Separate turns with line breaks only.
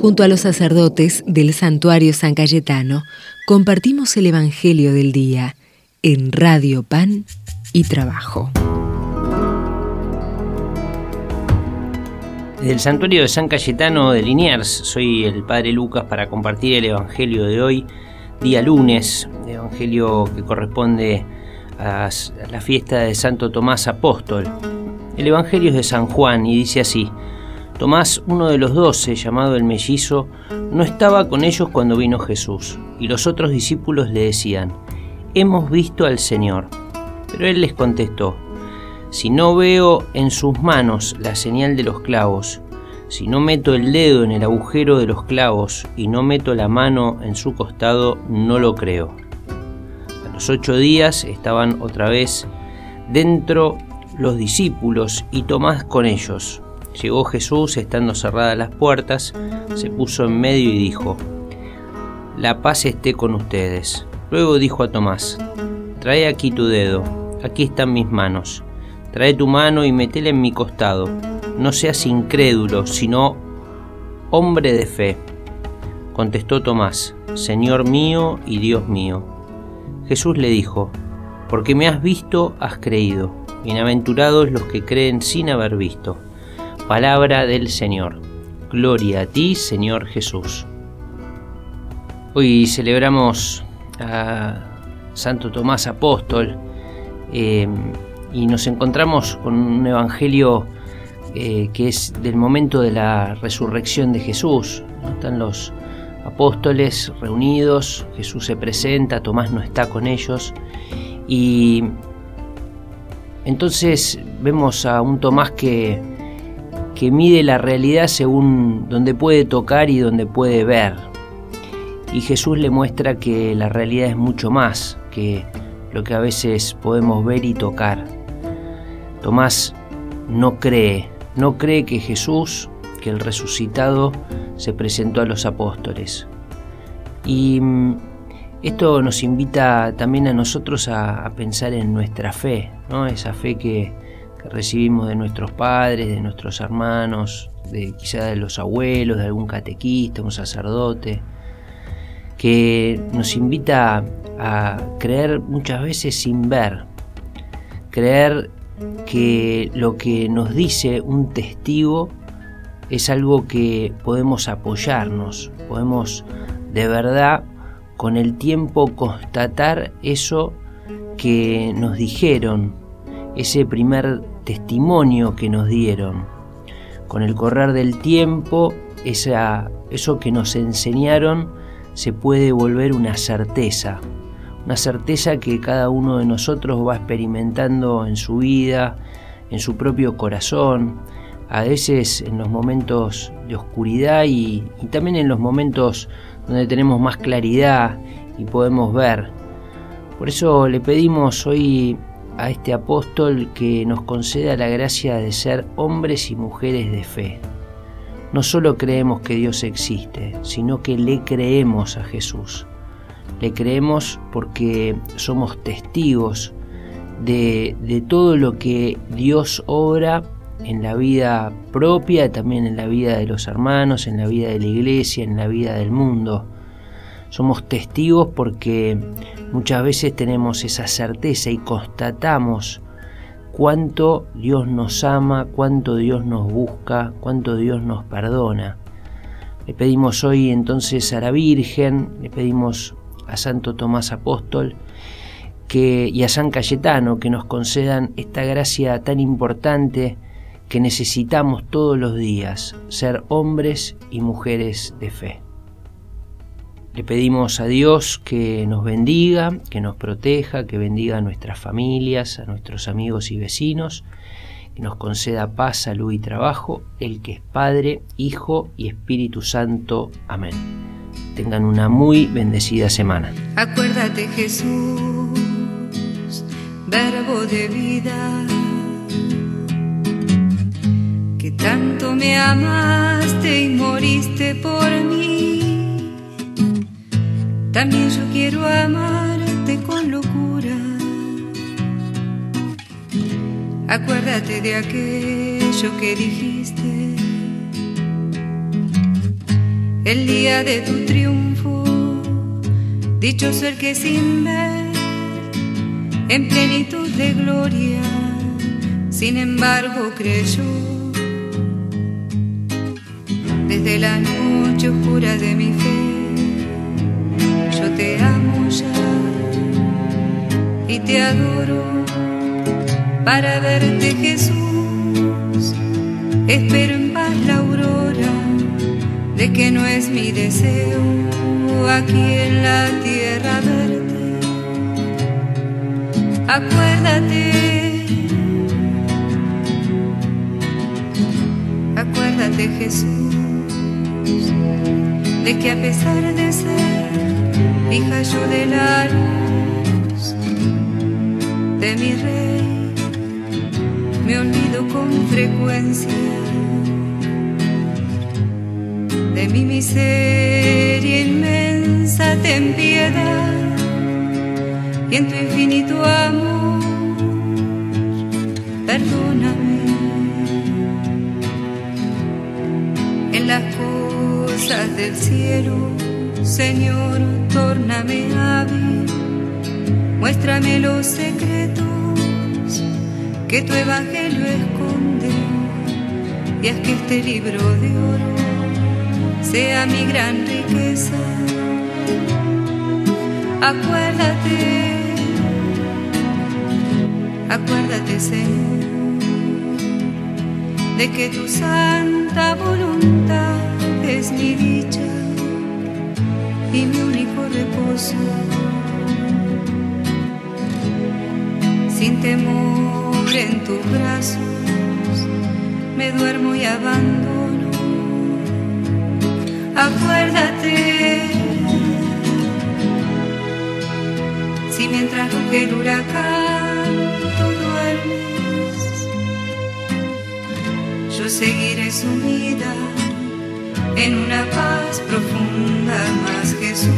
Junto a los sacerdotes del santuario San Cayetano, compartimos el Evangelio del Día en Radio Pan y Trabajo.
Desde el santuario de San Cayetano de Liniers, soy el Padre Lucas para compartir el Evangelio de hoy, día lunes, Evangelio que corresponde a la fiesta de Santo Tomás Apóstol. El Evangelio es de San Juan y dice así, Tomás, uno de los doce, llamado el mellizo, no estaba con ellos cuando vino Jesús, y los otros discípulos le decían, Hemos visto al Señor. Pero él les contestó, Si no veo en sus manos la señal de los clavos, si no meto el dedo en el agujero de los clavos y no meto la mano en su costado, no lo creo. A los ocho días estaban otra vez dentro los discípulos y Tomás con ellos. Llegó Jesús, estando cerradas las puertas, se puso en medio y dijo, La paz esté con ustedes. Luego dijo a Tomás, Trae aquí tu dedo, aquí están mis manos. Trae tu mano y metela en mi costado. No seas incrédulo, sino hombre de fe. Contestó Tomás, Señor mío y Dios mío. Jesús le dijo, Porque me has visto, has creído. Bienaventurados los que creen sin haber visto. Palabra del Señor. Gloria a ti, Señor Jesús. Hoy celebramos a Santo Tomás Apóstol eh, y nos encontramos con un evangelio eh, que es del momento de la resurrección de Jesús. Están los apóstoles reunidos, Jesús se presenta, Tomás no está con ellos y entonces vemos a un Tomás que que mide la realidad según donde puede tocar y donde puede ver. Y Jesús le muestra que la realidad es mucho más que lo que a veces podemos ver y tocar. Tomás no cree, no cree que Jesús, que el resucitado, se presentó a los apóstoles. Y mm, esto nos invita también a nosotros a, pensar en nuestra fe, ¿no? esa fe que, que recibimos de nuestros padres, de nuestros hermanos, de quizá de los abuelos, de algún catequista, un sacerdote, que nos invita a creer muchas veces sin ver, creer que lo que nos dice un testigo es algo que podemos apoyarnos, podemos de verdad con el tiempo constatar eso que nos dijeron, ese primer testimonio que nos dieron. Con el correr del tiempo, esa, eso que nos enseñaron se puede volver una certeza, una certeza que cada uno de nosotros va experimentando en su vida, en su propio corazón, a veces en los momentos de oscuridad y, y también en los momentos donde tenemos más claridad y podemos ver. Por eso le pedimos hoy a este apóstol que nos conceda la gracia de ser hombres y mujeres de fe. No solo creemos que Dios existe, sino que le creemos a Jesús. Le creemos porque somos testigos de, de todo lo que Dios obra en la vida propia, también en la vida de los hermanos, en la vida de la iglesia, en la vida del mundo. Somos testigos porque muchas veces tenemos esa certeza y constatamos cuánto Dios nos ama, cuánto Dios nos busca, cuánto Dios nos perdona. Le pedimos hoy entonces a la Virgen, le pedimos a Santo Tomás Apóstol y a San Cayetano que nos concedan esta gracia tan importante que necesitamos todos los días, ser hombres y mujeres de fe. Le pedimos a Dios que nos bendiga, que nos proteja, que bendiga a nuestras familias, a nuestros amigos y vecinos, que nos conceda paz, salud y trabajo, el que es Padre, Hijo y Espíritu Santo. Amén. Tengan una muy bendecida semana.
Acuérdate Jesús, verbo de vida, que tanto me amaste y moriste por mí también yo quiero amarte con locura. Acuérdate de aquello que dijiste. el día de tu triunfo, dicho ser que sin ver, en plenitud de gloria, sin embargo creyó. Desde la noche oscura de mi fe, y te adoro para verte Jesús. Espero en paz la aurora de que no es mi deseo aquí en la tierra verde. Acuérdate, acuérdate Jesús, de que a pesar de ser hija yo de la luz de mi rey, me olvido con frecuencia de mi miseria inmensa, ten piedad y en tu infinito amor, perdóname. En las cosas del cielo, Señor, tórname muéstrame los secretos que tu evangelio esconde y es que este libro de oro sea mi gran riqueza. Acuérdate, acuérdate Señor, de que tu santa voluntad es mi dicha y mi único reposo. Sin temor en tus brazos me duermo y abandono acuérdate. Si mientras ruge el huracán tú duermes, yo seguiré sumida en una paz profunda más Jesús